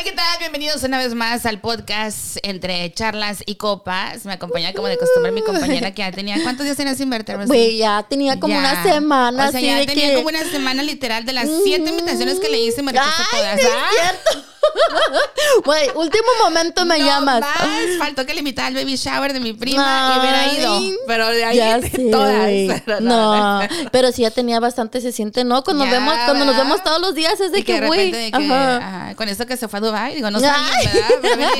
Hola, ¿qué tal? Bienvenidos una vez más al podcast entre charlas y copas. Me acompaña como de costumbre mi compañera que ya tenía. ¿Cuántos días tenías sin verte? Güey, ya tenía como Ya. una semana O sea, ya tenía que... como una semana literal de las siete invitaciones que le hice, me Ay, todas. no es ¡Ah! cierto. Güey, último momento me No llamas. más, faltó que le invitara al baby shower de mi prima y Ay, hubiera ido. Pero de ahí ya de todas. Pero No, pero sí ya tenía bastante, se siente, ¿no? Cuando Ya, vemos, cuando nos vemos todos los días es de Y que güey. con eso que se fue a Dubai, digo, no sabía. ¿verdad?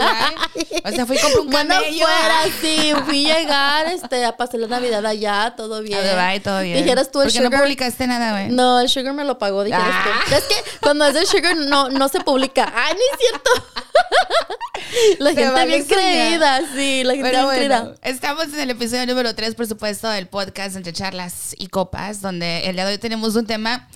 A. O sea, fui y compré un Bueno, camello. fuera, sí, fui a llegar este, a pasar la Navidad allá, todo bien. A Dubai, todo bien. Dijeras tú el ¿Por qué no sugar. publicaste nada, güey? No, el sugar me lo pagó, dijeras Ah. tú. Es que cuando es el sugar no, no se publica. Ay, no es cierto. la gente vale bien creída, sí, la gente Pero bien bueno, creída. estamos en el episodio número 3, por supuesto, del podcast Entre Charlas y Copas, donde el día de hoy tenemos un tema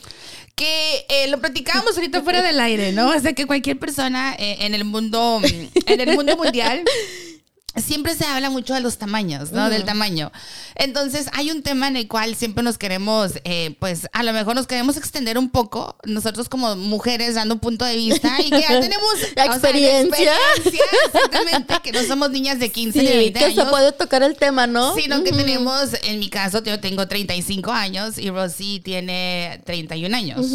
que eh, lo platicábamos ahorita fuera del aire, ¿no? O sea, que cualquier persona eh, en el mundo, en el mundo mundial, siempre se habla mucho de los tamaños, ¿no? Del tamaño. Entonces, hay un tema en el cual siempre nos queremos, eh, pues, a lo mejor nos queremos extender un poco, nosotros como mujeres dando un punto de vista y que ya tenemos sea, la Experiencia. experiencia, exactamente, que no somos niñas de 15 ni Sí, 20 que años. se puede tocar el tema, ¿no? Sino que tenemos, en mi caso, yo tengo 35 años y Rosy tiene 31 años.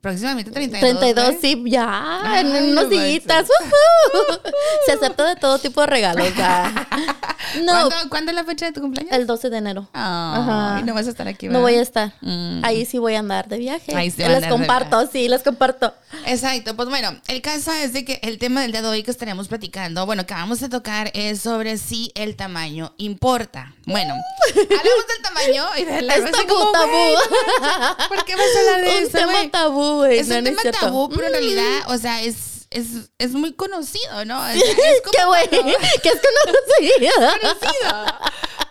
Próximamente 32. 32, ¿eh? sí, ya, Ay, en no unos ujú. Se acepta de todo tipo de regalos, ya. No, ¿Cuándo, cuándo es la fecha de tu cumpleaños? el 12 de enero. Ah, Ajá. y no vas a estar aquí, No voy a estar. Mm. Ahí sí voy a andar de viaje. Ahí sí les comparto, sí, les comparto. Exacto, pues bueno, el caso es de que el tema del día de hoy que estaremos platicando, bueno, que vamos a tocar es sobre si el tamaño importa. Bueno, hablamos del tamaño y de la Es tabú, como, tabú. no ¿Por qué vas a hablar de Un eso, tema tabú, güey. Es no, un tema cierto. tabú, pero en Mm. realidad, o sea, es, es, es muy conocido, ¿no? O sea, es ¿Qué, cuando- ¿Qué es conocido? conocido.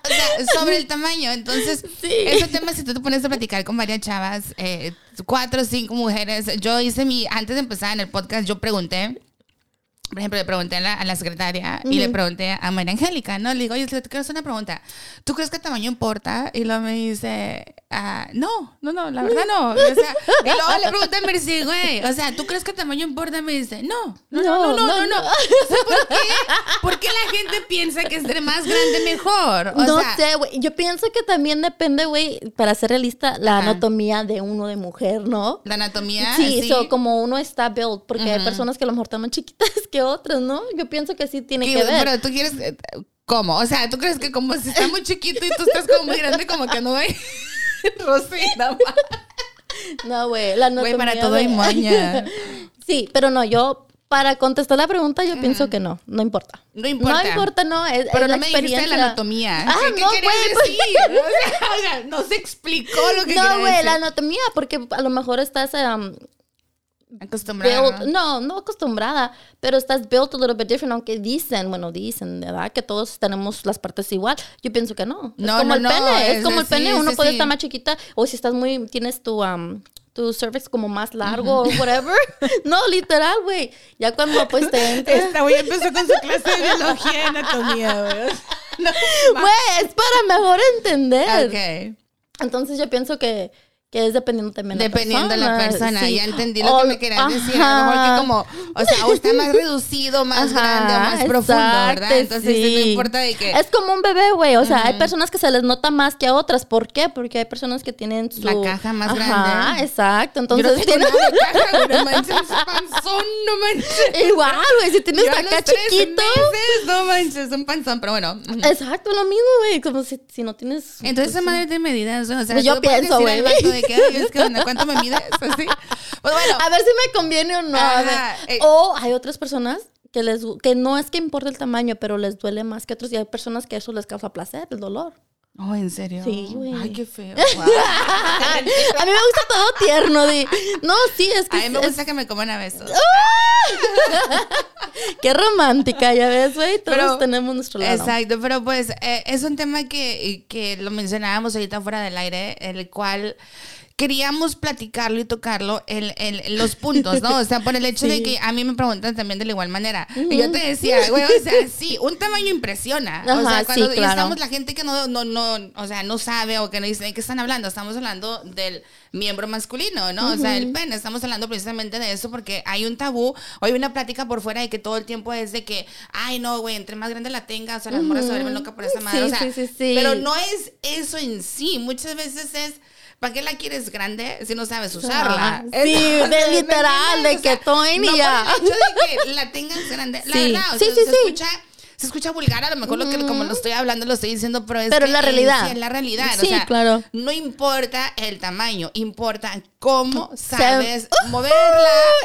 O sea, sobre el tamaño. Entonces, Sí. ese tema, si tú te pones a platicar con varias chavas, eh, cuatro o cinco mujeres, yo hice mi, antes de empezar en el podcast, yo pregunté. Por ejemplo, le pregunté a la, a la secretaria y le pregunté a María Angélica, ¿no? Le digo, oye, te quiero hacer una pregunta. ¿Tú crees que el tamaño importa? Y luego me dice, ah, no, no, no, la verdad no. O sea, y luego le pregunté a Mercy, güey, o sea, ¿tú crees que el tamaño importa? Me dice, no, no, no, no, no, no. no. O sea, ¿por qué? ¿Por qué la gente piensa que entre más grande mejor? O no sea, sé, güey. Yo pienso que también depende, güey, para ser realista, la Ajá. anatomía de uno de mujer, ¿no? la anatomía. Sí, sí. so, como uno está built, porque hay personas que a lo mejor están más chiquitas que otras, ¿no? Yo pienso que sí tiene ¿Qué- que ver. Pero tú quieres, eh, ¿cómo? O sea, ¿tú crees que como si está muy chiquito y tú estás como muy grande, como que no hay Rosita? No, güey, la. Güey, para todo hay maña. sí, pero no, yo, para contestar la pregunta, yo pienso que no, no importa. No importa. No importa, no, es, Pero es no la me dijiste la anatomía. Ah, ¿Qué, qué no, güey, pues- decir? O sea, o sea, no se explicó lo que No, güey, la anatomía, porque a lo mejor estás um, Acostumbrada. built, no, no acostumbrada, pero estás built a little bit different, aunque dicen, bueno, dicen, ¿verdad? Que todos tenemos las partes igual. Yo pienso que no. No, es como no, el no, pene, es, es como el pene, uno sí, puede sí. estar más chiquita, o si estás muy, tienes tu, um, tu cervix como más largo o whatever. no, literal, güey. Ya cuando pues te entres. Esta güey empezó con su clase de biología y anatomía, güey. No, Güey, es para mejor entender. ok. Entonces yo pienso que, que es dependiendo también de Dependiendo de la persona, sí. ya entendí lo O- que me querías decir. A lo mejor ajá. que como, o sea, o está más reducido, más Ajá, grande o más profundo, ¿verdad? Entonces sí, no importa de que Es como un bebé, güey. O sea, hay personas que se les nota más que a otras. ¿Por qué? Porque hay personas que tienen su... La caja más Ajá, grande. exacto. yo Entonces, no nada de caja, no manches, panzón, no manches. igual, güey. Si tienes Yo acá chiquito... meses, no manches, un panzón, pero bueno. Exacto, lo mismo, güey. Como si, si no tienes... Entonces esa madre de medidas, o sea, Pues yo pienso, güey. De que, "Ay, es que, onda, ¿cuánto me mides? Así. Pues bueno, A ver si me conviene o no. Ajá, eh. O hay otras personas que les que no es que importa el tamaño, pero les duele más que otros. Y hay personas que eso les causa placer, el dolor. Oh, ¿en serio? Sí, güey. Ay, qué feo. a mí me gusta todo tierno. Di. No, sí, es que A mí me es- gusta que me coman a besos. Qué romántica, ya ves, güey. Todos Pero- tenemos nuestro lado. Exacto, pero pues eh, es un tema que, que lo mencionábamos ahorita fuera del aire, el cual queríamos platicarlo y tocarlo en, en los puntos, ¿no? O sea, por el hecho de que a mí me preguntan también de la igual manera. Y yo te decía, güey, o sea, sí, un tamaño impresiona. o sea, cuando estamos la gente que no, no, no, o sea, no sabe o que no dice de qué están hablando, estamos hablando del miembro masculino, ¿no? O sea, el pene, estamos hablando precisamente de eso porque hay un tabú, o hay una plática por fuera de que todo el tiempo es de que, ay, no, güey, entre más grande la tenga, o sea, las morras se vuelven locas por esa madre, o sea, sí, sí, sí. pero no es eso en sí, muchas veces es ¿Para qué la quieres grande si no sabes usarla? sí, de literal, de que Tony no ya. Por el hecho de que la tengas grande. La verdad, o sea, sí, sí, se escucha se escucha vulgar, a lo mejor lo que como lo estoy hablando lo estoy diciendo, pero es pero la realidad. Es la realidad. Sí, o sea, claro. No importa el tamaño, importa cómo sabes moverla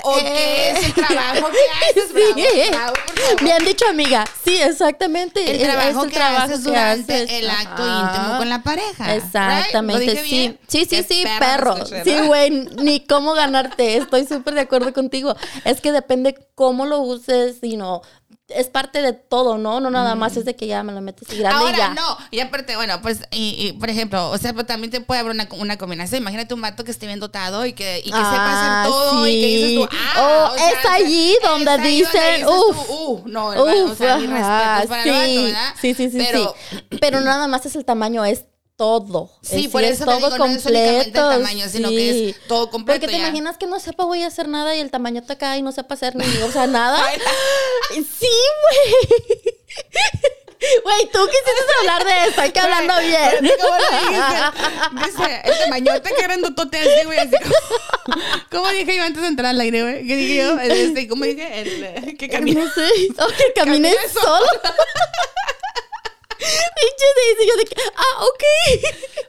o qué es el trabajo que haces. Sí. Bien dicho, amiga. Sí, exactamente. El trabajo que trabajo haces durante el acto íntimo con la pareja. Exactamente, sí. Sí, sí, sí, perro. Sí, güey, ni cómo ganarte. Estoy súper de acuerdo contigo. Es que depende cómo lo uses, y no es parte de todo, ¿no? No nada más es de que ya me lo metes y grande Ahora, y ya. no, y aparte, bueno, pues, y, por ejemplo, o sea, pues, también te puede haber una, una combinación. Imagínate un vato que esté bien dotado y que, y que sepa hacer ah, todo y que dices tú, ah, oh, es allí donde dicen, uff, uh, no, uf, o sea, mi respeto para sí, el vato, ¿verdad? Sí, sí, sí, Pero, sí. Pero nada más es el tamaño, es todo. Sí, por eso todo digo, completo. No es el tamaño, sino que es todo completo. Porque te imaginas que no sepa voy a hacer nada y el tamaño te cae y no sepa hacer ni, o sea, nada. sí, güey. Güey, tú quisiste hablar de esto, hay que hablando bien. ¿Cómo Dice, el tamañote que grandotote así, güey, así como... ¿Cómo dije yo antes de entrar al aire, güey? ¿Qué dije yo? Este, ¿Cómo dije? El, que camine. No sé. Que camine solo. Pinche Daisy, yo de que, ah, ok.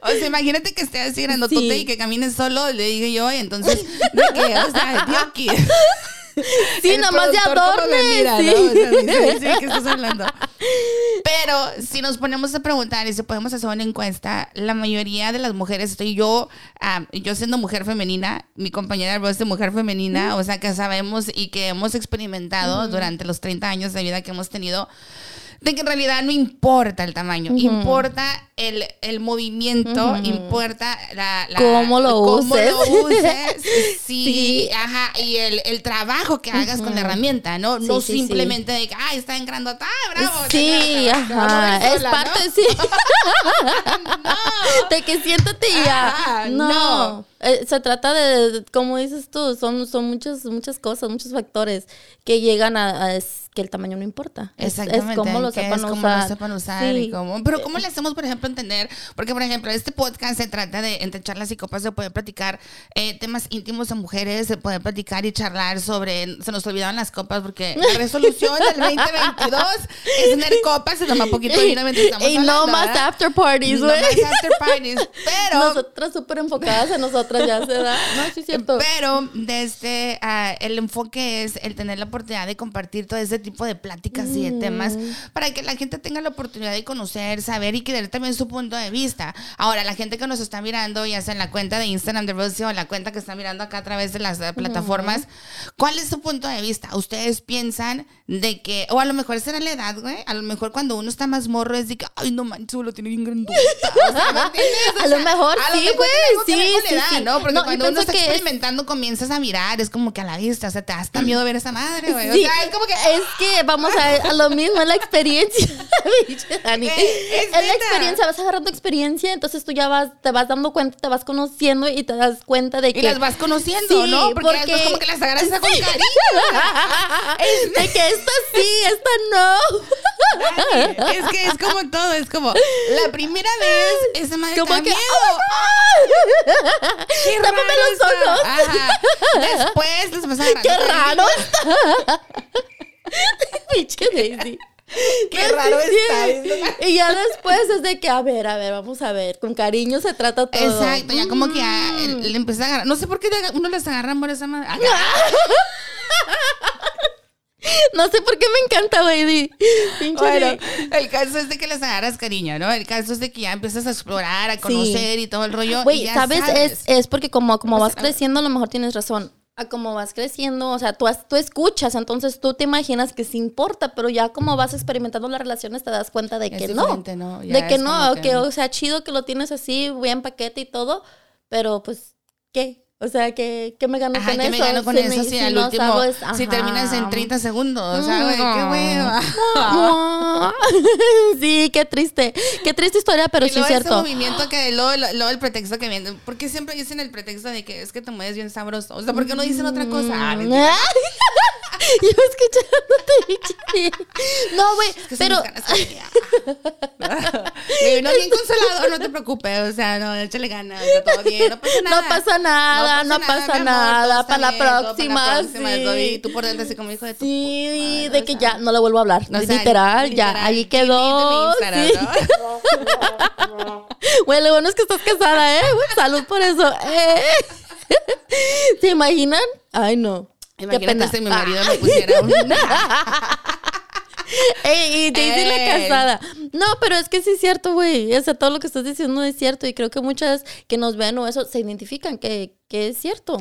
O sea, imagínate que esté así grandotote y que camine solo, le dije yo, y entonces, de que, o sea, aquí. Sí, nada más de adorne. sí. ¿no? sí, ¿qué estás hablando? Pero si nos ponemos a preguntar y si podemos hacer una encuesta, la mayoría de las mujeres, estoy yo, ah, yo siendo mujer femenina, mi compañera es de mujer femenina, o sea, que sabemos y que hemos experimentado durante los 30 años de vida que hemos tenido de que en realidad no importa el tamaño, importa el, el movimiento, importa la, la, cómo lo cómo uses. Lo uses sí, ajá, y el, el, trabajo que hagas con la herramienta, ¿no? no simplemente de que, ay, está en grandota, bravo. Sí, ajá, es parte, sí. De que siéntate ya. no. Eh, se trata de, como dices tú, son, son muchas, muchas cosas, muchos factores que llegan a, que el tamaño no importa. Exactamente. Es, cómo lo sepan es usar. Lo sepan usar y cómo, pero ¿cómo le hacemos, por ejemplo, entender? Porque, por ejemplo, este podcast se trata de, entre charlas y copas, de poder platicar eh, temas íntimos a mujeres, de poder platicar y charlar sobre, se nos olvidaban las copas, porque la resolución del 2022 es tener copas, se toma poquito y, estamos y no más after parties, güey. No más after parties, pero... Nosotras súper enfocadas en nosotros ya se da. No, sí, cierto. Pero desde uh, el enfoque es el tener la oportunidad de compartir todo ese tipo de pláticas y de temas mm. para que la gente tenga la oportunidad de conocer, saber y querer también su punto de vista. Ahora, la gente que nos está mirando, ya sea en la cuenta de Instagram de Rosy o la cuenta que está mirando acá a través de las plataformas, ¿cuál es su punto de vista? ¿Ustedes piensan de que, o a lo mejor será la edad, güey? A lo mejor cuando uno está más morro es de que, ay, no manches, lo tiene bien grandota. a lo mejor sí, güey. Sí, sí, sí. ¿No? Porque cuando uno está experimentando comienzas a mirar, es como que a la vista, o sea, te da hasta miedo ver esa madre, güey. o sea, es como que... Es que vamos a, a lo mismo, es la experiencia, Dani. Es, la experiencia, vas agarrando experiencia, entonces tú ya vas, te vas dando cuenta, te vas conociendo y te das cuenta de que... Y las vas conociendo, ¿no? Porque, es como que las agarras con cariño. es de que esta sí, esta no. es que es como todo, es como la primera vez esa madre como que, miedo. Oh ¡Qué raro los ojos! Ajá. Después les vas a ¡Qué raro está! Pinche Daisy. Qué raro está. Y ya después es de que, a ver, a ver, vamos a ver. Con cariño se trata todo. Exacto, ya como que ya, mm. le empieza a agarrar. No sé por qué uno les agarra por esa madre. No sé por qué me encanta, baby. bueno, el caso es de que les agarras cariño, ¿no? El caso es de que ya empiezas a explorar, a conocer y todo el rollo. Güey, ¿sabes? Es, es porque como, como vas creciendo, a lo mejor tienes razón. A como vas creciendo, o sea, tú, tú escuchas, entonces tú te imaginas que sí importa, pero ya como vas experimentando las relaciones te das cuenta de que no. no de que no, que, o sea, chido que lo tienes así, bien paquete y todo, pero pues ¿qué? O sea, ¿qué, qué me gano con ¿qué eso? me gano con si eso me- si, al último, sabes- si ajá. terminas en 30 segundos? O sea, güey, qué hueva. sí, qué triste. Qué triste historia, pero y sí es ese cierto. movimiento que luego, luego el pretexto que viene, porque siempre dicen el pretexto de que es que te mueves bien sabroso, o sea, ¿por qué no dicen otra cosa? Ah, Mm. Yo escuchándote. No, güey, Es que pero mis ganas que tenía. Y no bien consolado, no te preocupes, o sea, no, échale ganas, todo bien, no pasa nada. No pasa nada, no pasa nada, para la bien, próxima, para la próxima, sí. Y tú por dentro así como hijo de tu sí, puta de que o sea. ya no le vuelvo a hablar. O sea, literal, ya, literal, ahí quedó. sí. ¿no? Güey, lo bueno es que estás casada, ¿eh? Güey, Salud por eso. ¿eh? ¿Se imaginan? Ay, no. Qué Imagínate pena. si mi marido me pusiera un... Ey, y Daisy la Ey. casada. No, pero es que sí es cierto, güey. O sea, todo lo que estás diciendo es cierto. Y creo que muchas que nos ven o eso se identifican que, que es cierto.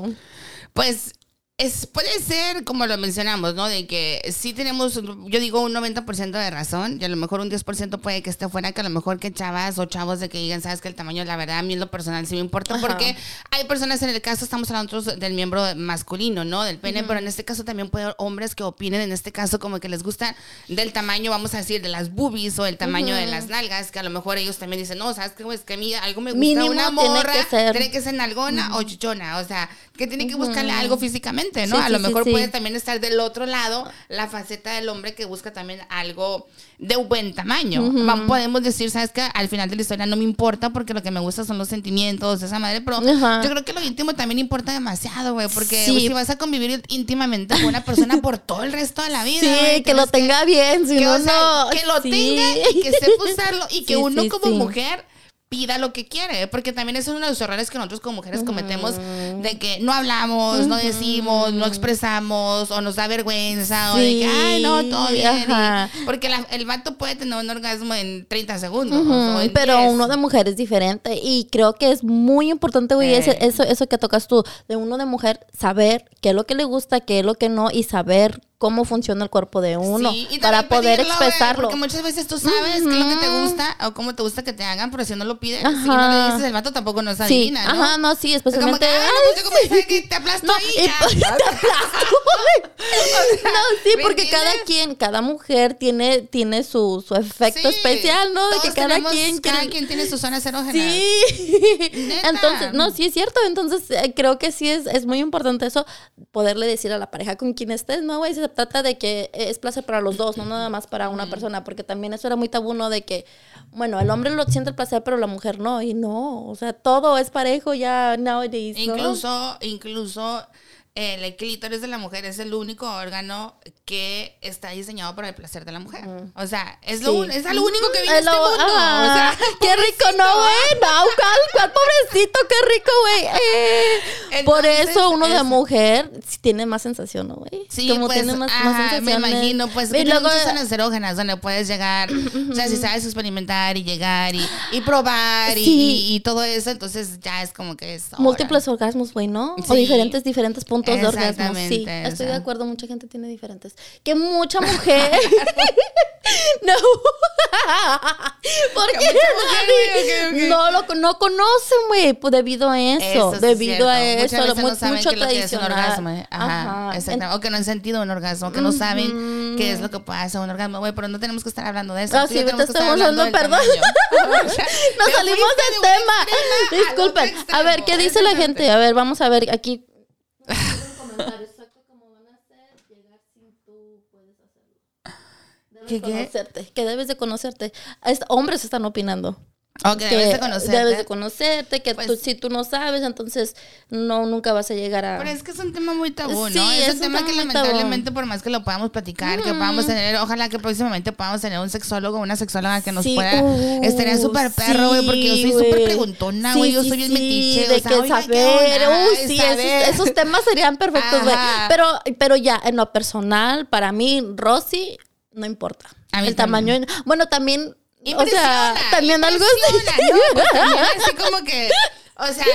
Pues es, puede ser, como lo mencionamos, ¿no? De que sí tenemos, yo digo un 90% de razón y a lo mejor un 10% puede que esté fuera, que a lo mejor que chavas o chavos de que digan, sabes que el tamaño, la verdad, a mí en lo personal sí me importa, Ajá. porque hay personas en el caso, estamos hablando del miembro masculino, ¿no? Del pene, pero en este caso también puede haber hombres que opinen, en este caso, como que les gusta del tamaño, vamos a decir, de las boobies o el tamaño de las nalgas, que a lo mejor ellos también dicen, no, sabes qué, güey? es que a mí algo me gusta, Mínimo una tiene morra, que ser. tiene que ser nalgona o chichona, o sea, que tiene que buscarle algo físicamente, ¿no? Sí, a lo sí, mejor sí, puede también estar del otro lado la faceta del hombre que busca también algo de buen tamaño. Va- Podemos decir, ¿sabes qué? Al final de la historia no me importa porque lo que me gusta son los sentimientos, esa madre, pero Ajá. yo creo que lo íntimo también importa demasiado, güey, porque si vas a convivir íntimamente con una persona por todo el resto de la vida, Sí, güey, que lo tenga bien, si que, no, o sea, no. que lo tenga y que sepa usarlo y que uno como mujer pida lo que quiere, porque también eso es uno de los errores que nosotros como mujeres cometemos de que no hablamos, no decimos, no expresamos o nos da vergüenza o de que, ay, no, todo bien. y- porque la- el vato puede tener un orgasmo en 30 segundos. Ujú, o en pero 10. uno de mujer es diferente y creo que es muy importante, güey, Eh. eso, eso que tocas tú, de uno de mujer, saber qué es lo que le gusta, qué es lo que no y saber cómo funciona el cuerpo de uno Sí, y para poder pedirlo, güey, expresarlo. Porque muchas veces tú sabes qué es lo que te gusta o cómo te gusta que te hagan, pero si no lo pides, si no le dices, el vato tampoco nos Sí, adivina, ¿no? ajá, no, sí, Es como especialmente... que, ay, ay, no, pues yo como sí. que te aplasto No, ahí, y- te aplasto, güey. No, sí, ¿me porque cada quien, cada mujer tiene, tiene su, su efecto Sí, especial, ¿no? De que cada tenemos- quien cada quiere- quien tiene sus zonas erógenas. Sí. Neta. Entonces, no, sí es cierto. Entonces, eh, creo que sí es, es muy importante eso, poderle decir a la pareja con quien estés, no, güey, se trata de que es placer para los dos, no nada más para una persona, porque también eso era muy tabú, ¿no? De que, bueno, el hombre lo siente el placer, pero la mujer no, y no, o sea, todo es parejo ya nowadays, ¿no? Incluso, incluso eh, el clítoris de la mujer es el único órgano que está diseñado para el placer de la mujer. O sea, es lo, Sí. es lo único que vive en este mundo. ajá. O sea, qué rico, ¿no, güey? No, ¿cuál, cuál pobrecito? Qué rico, güey. Eh, Por eso uno de mujer tiene más sensación, ¿no, güey? Sí, Como pues, tiene más, ajá, más me sensaciones. imagino, pues, Y que luego, zonas erógenas donde puedes llegar, o sea, si sabes experimentar y llegar y, y probar y- Sí. y, y todo eso, entonces ya es como que es... múltiples orgasmos, güey, ¿no? O Sí. diferentes, diferentes puntos de orgasmo. Sí, o estoy de acuerdo, mucha gente tiene diferentes. Que mucha mujer. no. Porque mujer, güey, ok, ok. no lo no conocen, güey, pues, debido a eso. Eso sí es debido a eso, Muchas veces mu- no saben mucho lo que es un orgasmo. eh. Ajá, exactamente. O que no han sentido un orgasmo, que no saben qué es lo que hacer un orgasmo. Güey, pero no tenemos que estar hablando de eso. Ah, Tú sí, que estar estamos hablando perdón. Nos salimos del tema. Disculpen. A ver, ¿qué dice la gente? A ver, vamos a ver aquí. Conocerte, que debes de conocerte. Es- hombres están opinando. Ok, que debes de conocerte. debes de conocerte, que Pues- tú, si tú no sabes, entonces no nunca vas a llegar a... Pero es que es un tema muy tabú, ¿no? Sí, es, es un un tema que tema muy tabú. lamentablemente, por más que lo podamos platicar, que podamos tener, ojalá que próximamente podamos tener un sexólogo o una sexóloga que nos Sí, pueda. uh, estaría súper perro, güey, porque yo soy sí, súper preguntona, Sí, güey. yo sí, soy sí, metiche. de o sea, que oiga, ¿qué saber. Uy, sí, saber. esos, esos temas serían perfectos, güey. Pero, pero ya, en lo personal, para mí, Rosy, no importa. A mí El tamaño. Bueno, también. O sea, Impresiona, también algo así. impresiona, ¿no? Pues también así como que, o sea,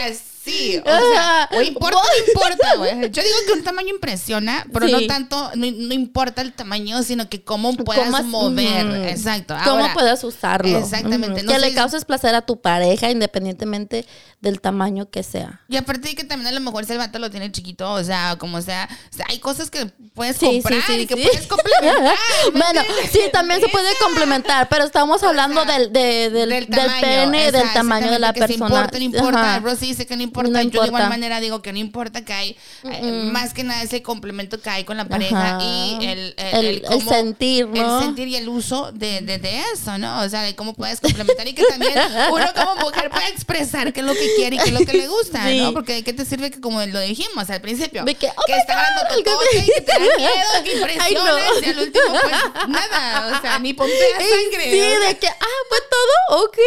Sí, o sea, o importa no importa, güey. Yo digo que un tamaño impresiona, pero no tanto, no, importa el tamaño, sino que cómo puedas mover. Exacto. cómo puedas usarlo. Exactamente. que le causes placer a tu pareja independientemente del tamaño que sea. Y aparte de que también a lo mejor si el vato lo tiene chiquito, o sea, como sea, hay cosas que puedes comprar y que puedes complementar. bueno, sí, también se puede complementar, pero estamos hablando del, del, del, pene, del tamaño de la persona. importa, no importa. Rosy dice que no importa. Yo de igual manera digo que no importa que hay, eh, más que nada ese complemento que hay con la pareja y el, el, el, sentir, ¿no? El sentir y el uso de, de, de, eso, ¿no? O sea, de cómo puedes complementar y que también uno como mujer pueda expresar qué es lo que quiere y qué es lo que le gusta, ¿no? Porque ¿de qué te sirve que como lo dijimos al principio? De que, oh que está dando y que te da miedo, que impresiones y al último pues nada, o sea, ni pompea sangre. Sí, de que, ah, fue todo, ok.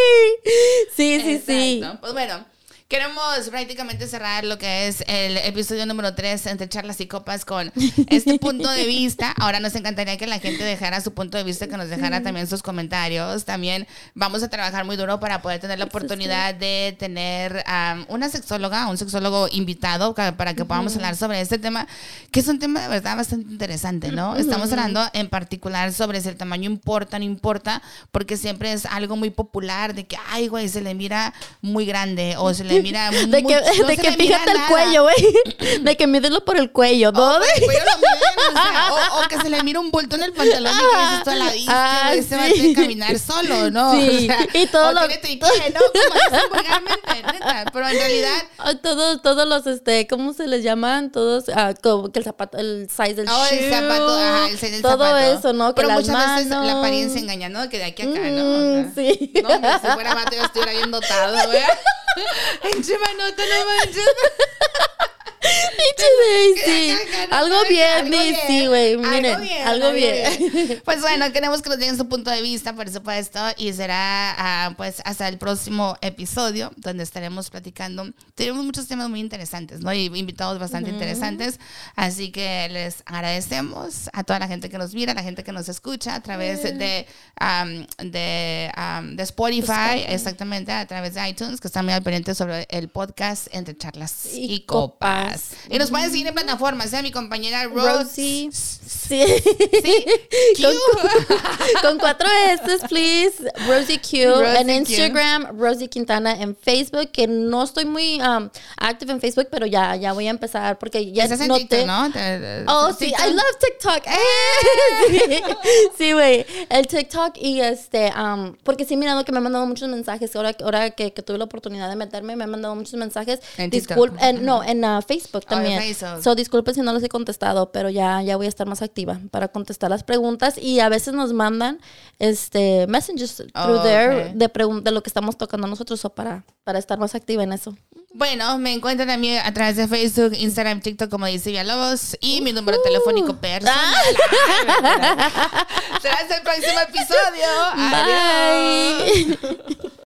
Sí, sí, sí. Pues bueno. Queremos prácticamente cerrar lo que es el episodio número 3 entre charlas y copas con este punto de vista. Ahora nos encantaría que la gente dejara su punto de vista, que nos dejara también sus comentarios. También vamos a trabajar muy duro para poder tener la oportunidad de tener una sexóloga, un sexólogo invitado para que podamos hablar sobre este tema, que es un tema de verdad bastante interesante, ¿no? Estamos hablando en particular sobre si el tamaño importa o no importa, porque siempre es algo muy popular de que, ay, güey, se le mira muy grande o se le mira De que, de que fíjate el cuello, güey. De que mídelo por el cuello. ¿Dónde? o, que se le mira un bulto en el pantalón y que toda la vista, ah, se va a que caminar solo, ¿no? Sí. y todo lo... tiene ¿no? Como neta. Pero en realidad... Todos, todos los, este, ¿cómo se les llaman? Todos, ah, como que el zapato, el size del oh, el zapato, ajá, el size del todo zapato. eso, ¿no? Pero muchas veces la apariencia engaña, ¿no? Que de aquí a acá, ¿no? Mm, sí. No, si fuera mato yo estuviera bien dotado, güey. Encima no te lo Sí. Algo bien, sí, güey. Miren, algo bien. Pues bueno, queremos que nos den su punto de vista, por supuesto, y será ah, pues hasta el próximo episodio, donde estaremos platicando. Tenemos muchos temas muy interesantes, ¿no? Y invitados bastante interesantes. Así que les agradecemos a toda la gente que nos mira, a la gente que nos escucha a través de, de, de Spotify, exactamente, a través de iTunes, que están muy al pendiente sobre el podcast Entre Charlas y, Copas. Y nos pueden seguir en plataformas, ¿eh? Mi compañera Rosie. Sí. ¿Sí? Con, cuatro S, please. Rosie Q. en Instagram, Rosie Quintana. En Facebook, que no estoy muy um, active en Facebook, pero ya, ya voy a empezar porque ya Estás no TikTok, ¿no? Oh, sí. I love TikTok. Eh. sí, güey. el TikTok y este, um, porque sí, mirando que me han mandado muchos mensajes. Ahora, ahora que, que tuve la oportunidad de meterme, me han mandado muchos mensajes. En Disculpe, no, en uh, Facebook también. so, disculpe si no les he contestado, pero ya, ya voy a estar más activa para contestar las preguntas. Y a veces nos mandan este messages through oh, there de, de lo que estamos tocando nosotros o para, para estar más activa en eso. Bueno, me encuentran a mí a través de Facebook, Instagram, TikTok como dice Villalobos y mi número telefónico uh. personal. Será hasta el próximo episodio. Adiós.